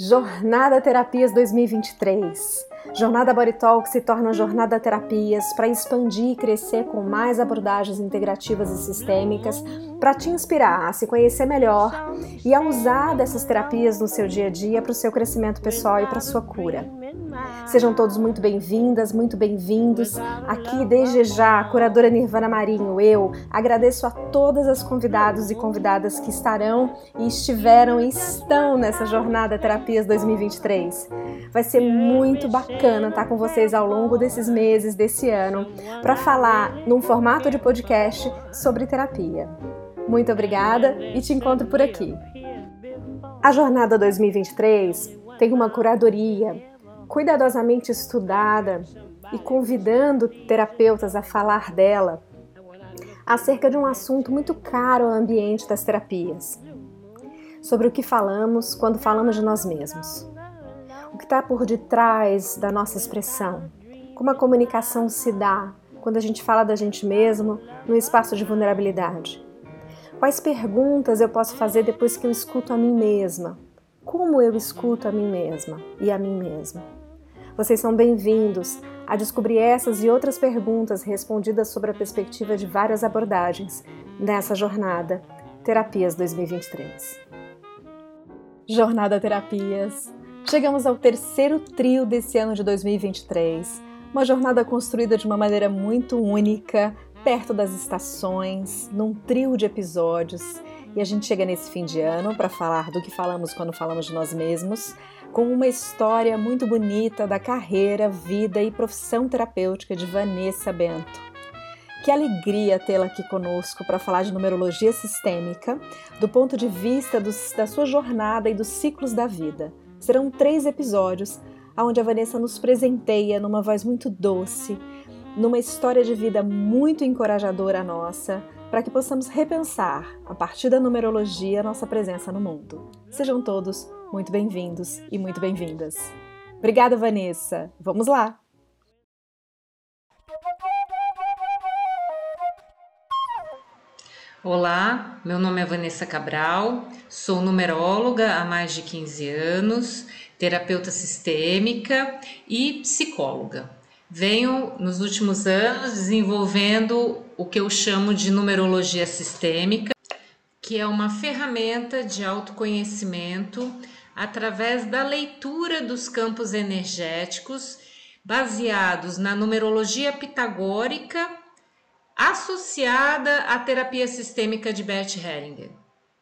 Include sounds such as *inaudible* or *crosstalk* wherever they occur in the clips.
Jornada Terapias 2023. Jornada Body Talk se torna Jornada Terapias para expandir e crescer com mais abordagens integrativas e sistêmicas, para te inspirar a se conhecer melhor e a usar dessas terapias no seu dia a dia para o seu crescimento pessoal e para sua cura. Sejam todos muito bem-vindas, muito bem-vindos. Aqui desde já, curadora Nirvana Marinho, eu agradeço a todas as convidados e convidadas que estarão e estiveram e estão nessa jornada Terapias 2023. Vai ser muito bacana estar com vocês ao longo desses meses, desse ano, para falar num formato de podcast sobre terapia. Muito obrigada e te encontro por aqui. A jornada 2023 tem uma curadoria cuidadosamente estudada e convidando terapeutas a falar dela acerca de um assunto muito caro ao ambiente das terapias. Sobre o que falamos quando falamos de nós mesmos. O que está por detrás da nossa expressão. Como a comunicação se dá quando a gente fala da gente mesmo no espaço de vulnerabilidade. Quais perguntas eu posso fazer depois que eu escuto a mim mesma? Como eu escuto a mim mesma e a mim mesma? Vocês são bem-vindos a descobrir essas e outras perguntas respondidas sobre a perspectiva de várias abordagens nessa jornada Terapias 2023. Jornada Terapias. Chegamos ao terceiro trio desse ano de 2023. Uma jornada construída de uma maneira muito única, perto das estações, num trio de episódios. E a gente chega nesse fim de ano para falar do que falamos quando falamos de nós mesmos com uma história muito bonita da carreira, vida e profissão terapêutica de Vanessa Bento. Que alegria tê-la aqui conosco para falar de numerologia sistêmica, do ponto de vista da sua jornada e dos ciclos da vida. Serão três episódios onde a Vanessa nos presenteia numa voz muito doce, numa história de vida muito encorajadora nossa, para que possamos repensar, a partir da numerologia, nossa presença no mundo. Sejam todos muito bem-vindos e muito bem-vindas. Obrigada, Vanessa. Vamos lá! Olá, meu nome é Vanessa Cabral, sou numeróloga há mais de 15 anos, terapeuta sistêmica e psicóloga. Venho nos últimos anos desenvolvendo o que eu chamo de numerologia sistêmica, que é uma ferramenta de autoconhecimento através da leitura dos campos energéticos baseados na numerologia pitagórica associada à terapia sistêmica de Bert Hellinger.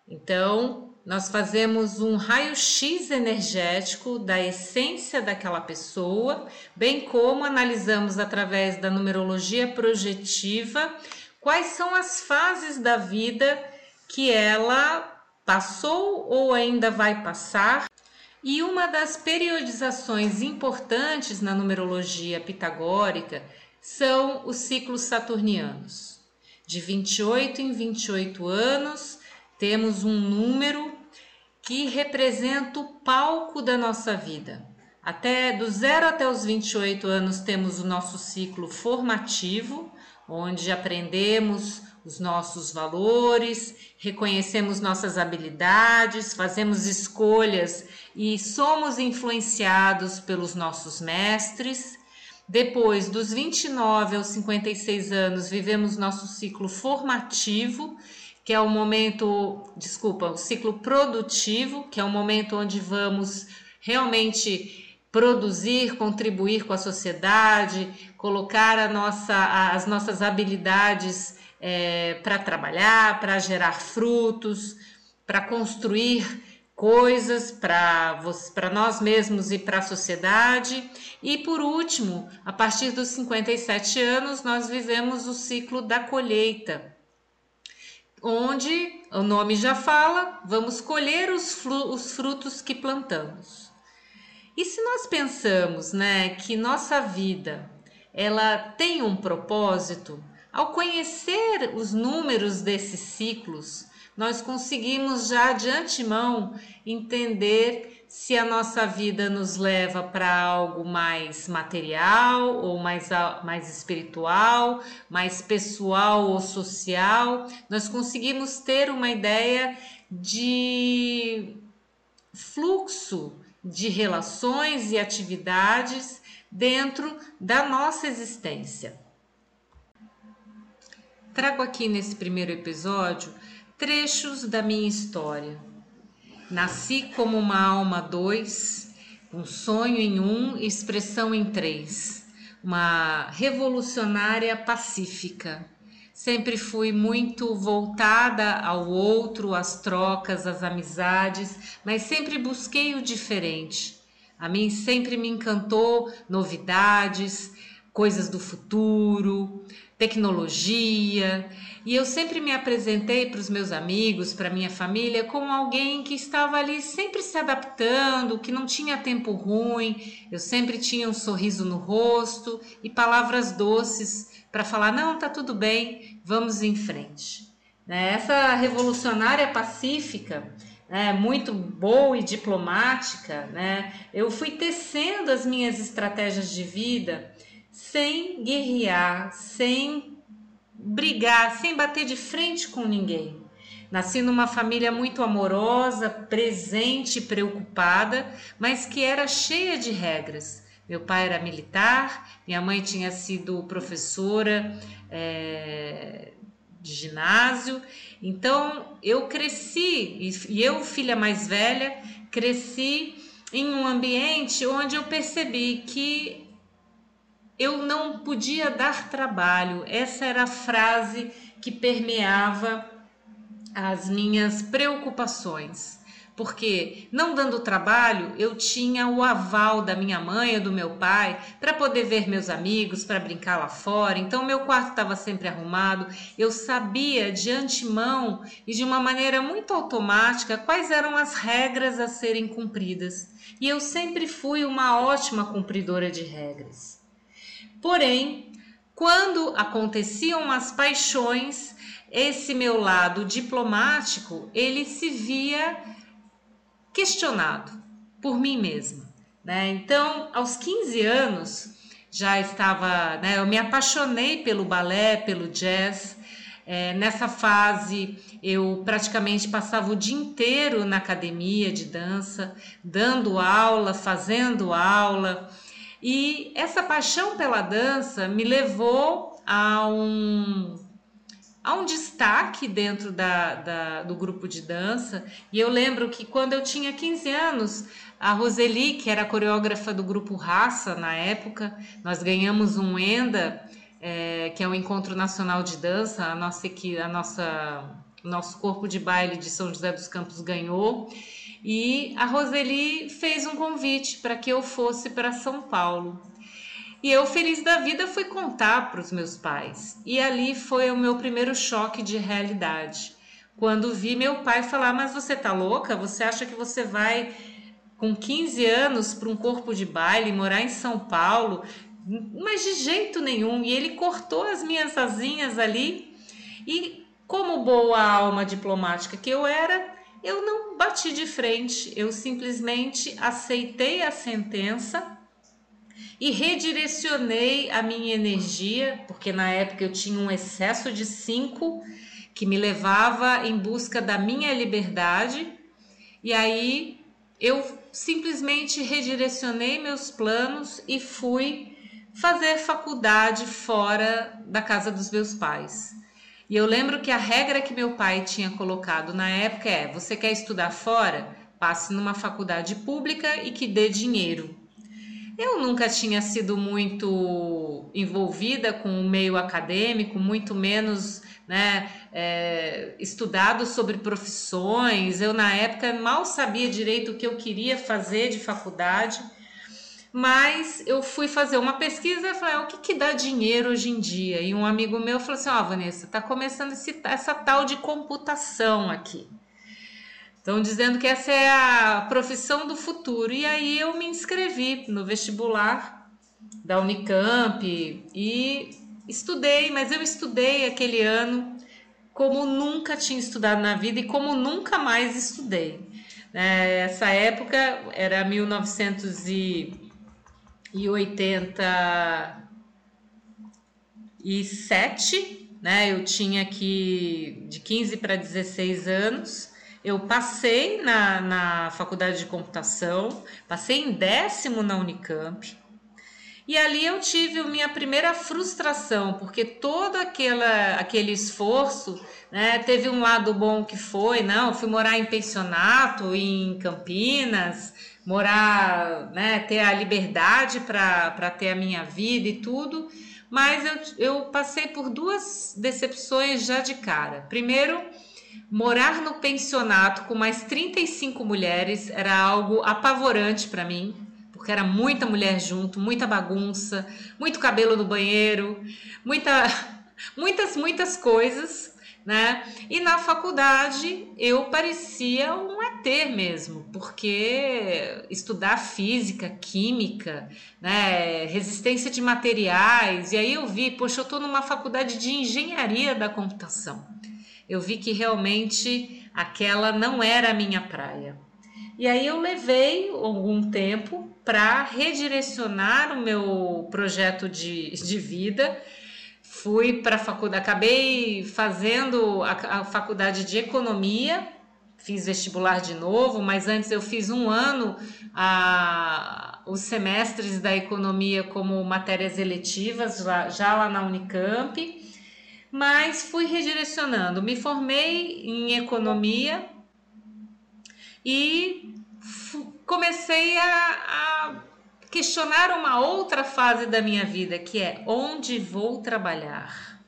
Então, nós fazemos um raio-x energético da essência daquela pessoa, bem como analisamos através da numerologia projetiva quais são as fases da vida que ela passou ou ainda vai passar. E uma das periodizações importantes na numerologia pitagórica são os ciclos saturnianos. De 28 em 28 anos, temos um número que representa o palco da nossa vida. Até do zero até os 28 anos temos o nosso ciclo formativo, onde aprendemos os nossos valores, reconhecemos nossas habilidades, fazemos escolhas e somos influenciados pelos nossos mestres. Depois, dos 29 aos 56 anos, vivemos nosso ciclo formativo, que é o momento, desculpa, o ciclo produtivo, que é o momento onde vamos realmente produzir, contribuir com a sociedade, colocar a nossa, as nossas habilidades é, para trabalhar, para gerar frutos, para construir coisas para nós mesmos e para a sociedade. E por último, a partir dos 57 anos, nós vivemos o ciclo da colheita, onde o nome já fala, vamos colher os, os frutos que plantamos. E se nós pensamos, né, que nossa vida ela tem um propósito, ao conhecer os números desses ciclos, nós conseguimos já de antemão entender se a nossa vida nos leva para algo mais material ou mais, mais espiritual, mais pessoal ou social. Nós conseguimos ter uma ideia de fluxo de relações e atividades dentro da nossa existência. Trago aqui nesse primeiro episódio trechos da minha história. Nasci como uma alma dois, um sonho em um, expressão em três, uma revolucionária pacífica. Sempre fui muito voltada ao outro, às trocas, às amizades, mas sempre busquei o diferente. A mim sempre me encantou novidades, coisas do futuro, tecnologia, e eu sempre me apresentei para os meus amigos, para minha família, como alguém que estava ali sempre se adaptando, que não tinha tempo ruim. Eu sempre tinha um sorriso no rosto e palavras doces para falar: não, tá tudo bem, vamos em frente. Né? Essa revolucionária pacífica, né, muito boa e diplomática, né, eu fui tecendo as minhas estratégias de vida sem guerrear, sem brigar, sem bater de frente com ninguém. Nasci numa família muito amorosa, presente preocupada, mas que era cheia de regras. Meu pai era militar, minha mãe tinha sido professora é, de ginásio, então eu cresci, e eu, filha mais velha, cresci em um ambiente onde eu percebi que eu não podia dar trabalho. Essa era a frase que permeava as minhas preocupações. Porque não dando trabalho, eu tinha o aval da minha mãe ou do meu pai para poder ver meus amigos, para brincar lá fora. Então, meu quarto estava sempre arrumado. Eu sabia de antemão e de uma maneira muito automática quais eram as regras a serem cumpridas. E eu sempre fui uma ótima cumpridora de regras. Porém, quando aconteciam as paixões, esse meu lado diplomático, ele se via questionado por mim mesma. Né? Então, aos 15 anos, já estava, né, eu me apaixonei pelo balé, pelo jazz. É, nessa fase, eu praticamente passava o dia inteiro na academia de dança, dando aula, fazendo aula. E essa paixão pela dança me levou a um, a um destaque dentro da, da, do grupo de dança. E eu lembro que quando eu tinha 15 anos, a Roseli, que era coreógrafa do grupo Raça na época, nós ganhamos um ENDA, é, que é o Encontro Nacional de Dança, a nossa, a nossa, nosso corpo de baile de São José dos Campos ganhou. E a Roseli fez um convite para que eu fosse para São Paulo. E eu, feliz da vida, fui contar para os meus pais. E ali foi o meu primeiro choque de realidade. Quando vi meu pai falar: Mas você tá louca? Você acha que você vai com 15 anos para um corpo de baile, morar em São Paulo? Mas de jeito nenhum. E ele cortou as minhas asinhas ali. E, como boa alma diplomática que eu era, eu não bati de frente, eu simplesmente aceitei a sentença e redirecionei a minha energia, porque na época eu tinha um excesso de cinco que me levava em busca da minha liberdade, e aí eu simplesmente redirecionei meus planos e fui fazer faculdade fora da casa dos meus pais. E eu lembro que a regra que meu pai tinha colocado na época é: você quer estudar fora? Passe numa faculdade pública e que dê dinheiro. Eu nunca tinha sido muito envolvida com o meio acadêmico, muito menos né, é, estudado sobre profissões. Eu, na época, mal sabia direito o que eu queria fazer de faculdade mas eu fui fazer uma pesquisa e falei, ah, o que, que dá dinheiro hoje em dia? E um amigo meu falou assim, ó, oh, Vanessa, tá começando esse, essa tal de computação aqui. Estão dizendo que essa é a profissão do futuro. E aí eu me inscrevi no vestibular da Unicamp e estudei, mas eu estudei aquele ano como nunca tinha estudado na vida e como nunca mais estudei. É, essa época era 1900 e e 87, né? Eu tinha aqui de 15 para 16 anos. eu passei na, na faculdade de computação, passei em décimo na Unicamp. E ali eu tive minha primeira frustração, porque todo aquela, aquele esforço né, teve um lado bom que foi, não, fui morar em pensionato em Campinas, morar, né, ter a liberdade para ter a minha vida e tudo, mas eu, eu passei por duas decepções já de cara. Primeiro, Morar no pensionato com mais 35 mulheres era algo apavorante para mim, porque era muita mulher junto, muita bagunça, muito cabelo no banheiro, muita, *laughs* muitas, muitas coisas, né? E na faculdade eu parecia um ET mesmo, porque estudar física, química, né, resistência de materiais, e aí eu vi, poxa, eu estou numa faculdade de engenharia da computação eu vi que realmente aquela não era a minha praia. E aí eu levei algum tempo para redirecionar o meu projeto de, de vida. Fui para a faculdade, acabei fazendo a, a faculdade de economia, fiz vestibular de novo, mas antes eu fiz um ano a, os semestres da economia como matérias eletivas, já, já lá na Unicamp mas fui redirecionando. Me formei em economia e comecei a, a questionar uma outra fase da minha vida, que é onde vou trabalhar.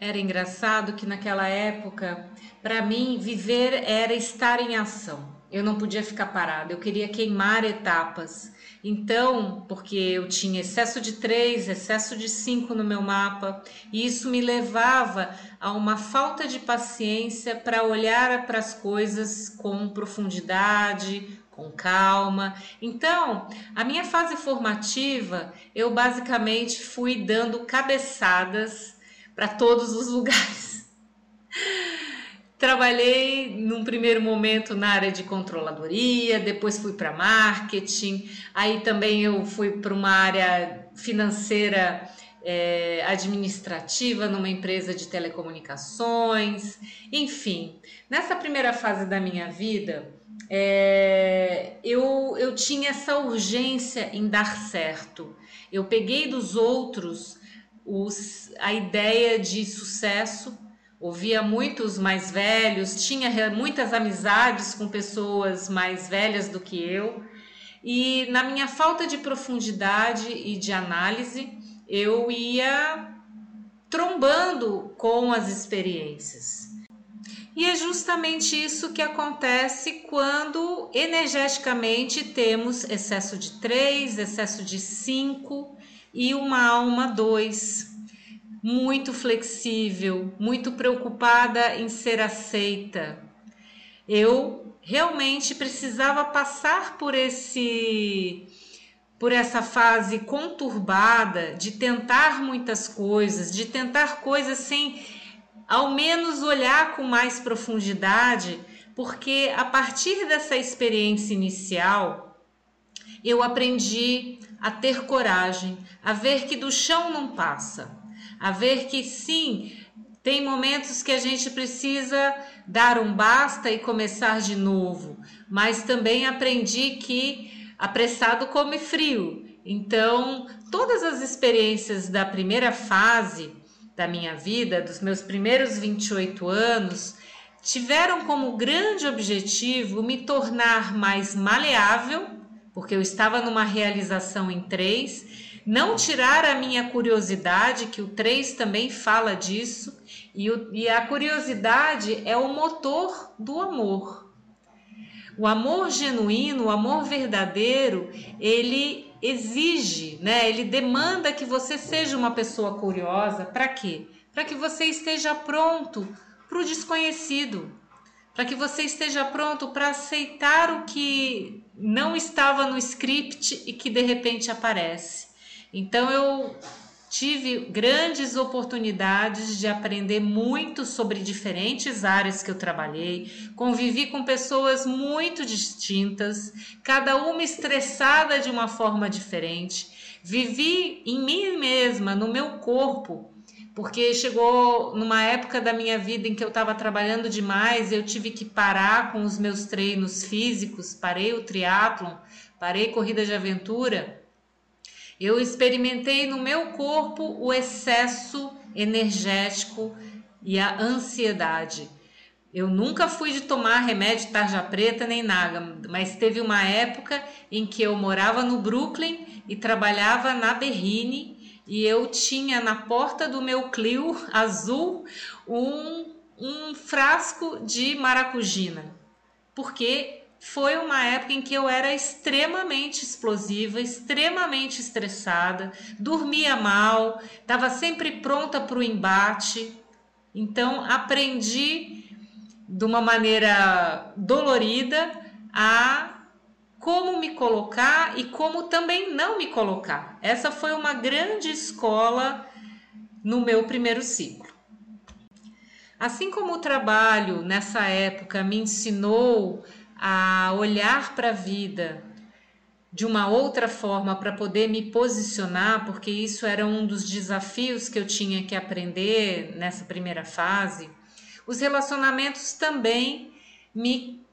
Era engraçado que naquela época, para mim, viver era estar em ação. Eu não podia ficar parada, eu queria queimar etapas. Então, porque eu tinha excesso de três, excesso de cinco no meu mapa, e isso me levava a uma falta de paciência para olhar para as coisas com profundidade, com calma. Então, a minha fase formativa, eu basicamente fui dando cabeçadas para todos os *laughs* lugares. Trabalhei num primeiro momento na área de controladoria, depois fui para marketing, aí também eu fui para uma área financeira é, administrativa numa empresa de telecomunicações, enfim. Nessa primeira fase da minha vida, é, eu, eu tinha essa urgência em dar certo. Eu peguei dos outros os, a ideia de sucesso ouvia muitos mais velhos, tinha muitas amizades com pessoas mais velhas do que eu, e na minha falta de profundidade e de análise, eu ia trombando com as experiências. E é justamente isso que acontece quando energeticamente temos excesso de três, excesso de cinco e uma alma dois muito flexível, muito preocupada em ser aceita. Eu realmente precisava passar por esse por essa fase conturbada de tentar muitas coisas, de tentar coisas sem ao menos olhar com mais profundidade, porque a partir dessa experiência inicial eu aprendi a ter coragem, a ver que do chão não passa a ver que sim, tem momentos que a gente precisa dar um basta e começar de novo, mas também aprendi que apressado come frio. Então, todas as experiências da primeira fase da minha vida, dos meus primeiros 28 anos, tiveram como grande objetivo me tornar mais maleável, porque eu estava numa realização em três não tirar a minha curiosidade, que o 3 também fala disso, e, o, e a curiosidade é o motor do amor. O amor genuíno, o amor verdadeiro, ele exige, né? Ele demanda que você seja uma pessoa curiosa. Para quê? Para que você esteja pronto para o desconhecido, para que você esteja pronto para aceitar o que não estava no script e que de repente aparece. Então eu tive grandes oportunidades de aprender muito sobre diferentes áreas que eu trabalhei, convivi com pessoas muito distintas, cada uma estressada de uma forma diferente, vivi em mim mesma, no meu corpo, porque chegou numa época da minha vida em que eu estava trabalhando demais, eu tive que parar com os meus treinos físicos, parei o triatlon, parei corrida de aventura. Eu experimentei no meu corpo o excesso energético e a ansiedade. Eu nunca fui de tomar remédio tarja preta nem nada, mas teve uma época em que eu morava no Brooklyn e trabalhava na Berrine e eu tinha na porta do meu Clio *laughs* azul um, um frasco de maracujina, porque foi uma época em que eu era extremamente explosiva, extremamente estressada, dormia mal, estava sempre pronta para o embate. Então aprendi de uma maneira dolorida a como me colocar e como também não me colocar. Essa foi uma grande escola no meu primeiro ciclo. Assim como o trabalho nessa época me ensinou a olhar para a vida de uma outra forma para poder me posicionar, porque isso era um dos desafios que eu tinha que aprender nessa primeira fase. Os relacionamentos também me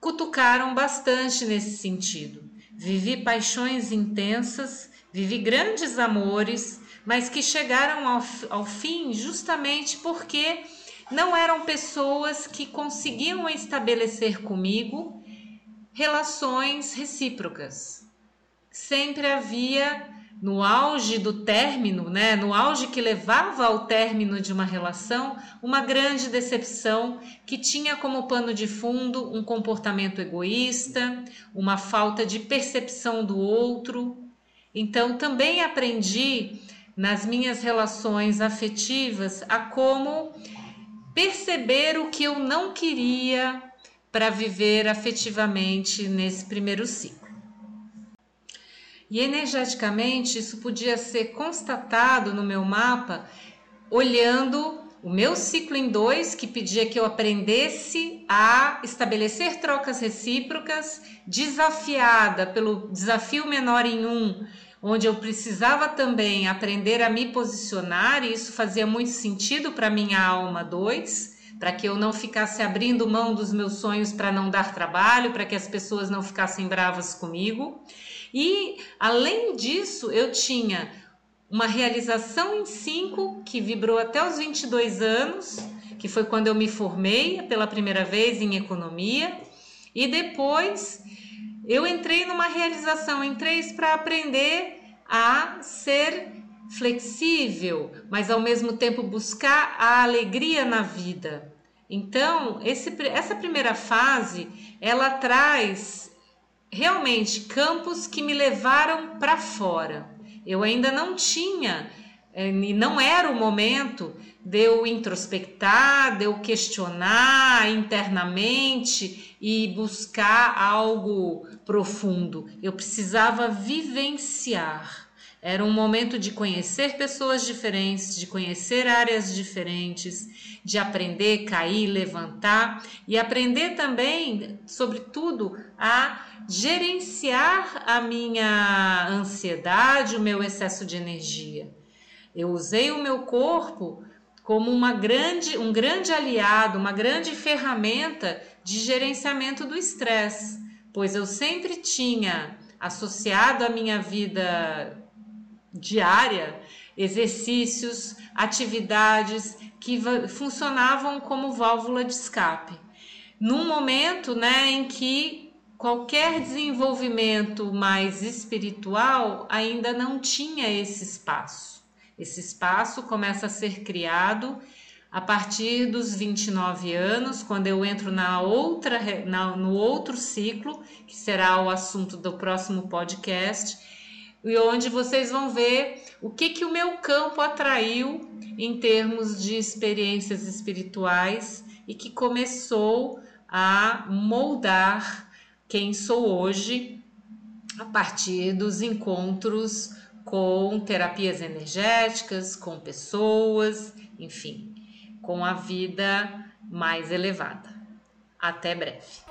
cutucaram bastante nesse sentido. Vivi paixões intensas, vivi grandes amores, mas que chegaram ao, ao fim justamente porque não eram pessoas que conseguiam estabelecer comigo relações recíprocas. Sempre havia no auge do término, né, no auge que levava ao término de uma relação, uma grande decepção que tinha como pano de fundo um comportamento egoísta, uma falta de percepção do outro. Então, também aprendi nas minhas relações afetivas a como perceber o que eu não queria para viver afetivamente nesse primeiro ciclo. E energeticamente isso podia ser constatado no meu mapa olhando o meu ciclo em dois, que pedia que eu aprendesse a estabelecer trocas recíprocas, desafiada pelo desafio menor em um, onde eu precisava também aprender a me posicionar, e isso fazia muito sentido para minha alma dois, para que eu não ficasse abrindo mão dos meus sonhos para não dar trabalho, para que as pessoas não ficassem bravas comigo. E além disso, eu tinha uma realização em 5 que vibrou até os 22 anos, que foi quando eu me formei pela primeira vez em economia, e depois eu entrei numa realização em 3 para aprender a ser flexível, mas ao mesmo tempo buscar a alegria na vida. Então, esse, essa primeira fase, ela traz realmente campos que me levaram para fora. Eu ainda não tinha e não era o momento de eu introspectar, de eu questionar internamente e buscar algo profundo. Eu precisava vivenciar. Era um momento de conhecer pessoas diferentes, de conhecer áreas diferentes, de aprender, cair, levantar e aprender também, sobretudo, a gerenciar a minha ansiedade, o meu excesso de energia. Eu usei o meu corpo como uma grande, um grande aliado, uma grande ferramenta de gerenciamento do estresse, pois eu sempre tinha associado à minha vida diária, exercícios, atividades que funcionavam como válvula de escape. Num momento né, em que qualquer desenvolvimento mais espiritual ainda não tinha esse espaço. Esse espaço começa a ser criado a partir dos 29 anos, quando eu entro na outra, na, no outro ciclo, que será o assunto do próximo podcast, e onde vocês vão ver o que, que o meu campo atraiu em termos de experiências espirituais e que começou a moldar quem sou hoje a partir dos encontros com terapias energéticas, com pessoas, enfim, com a vida mais elevada. Até breve.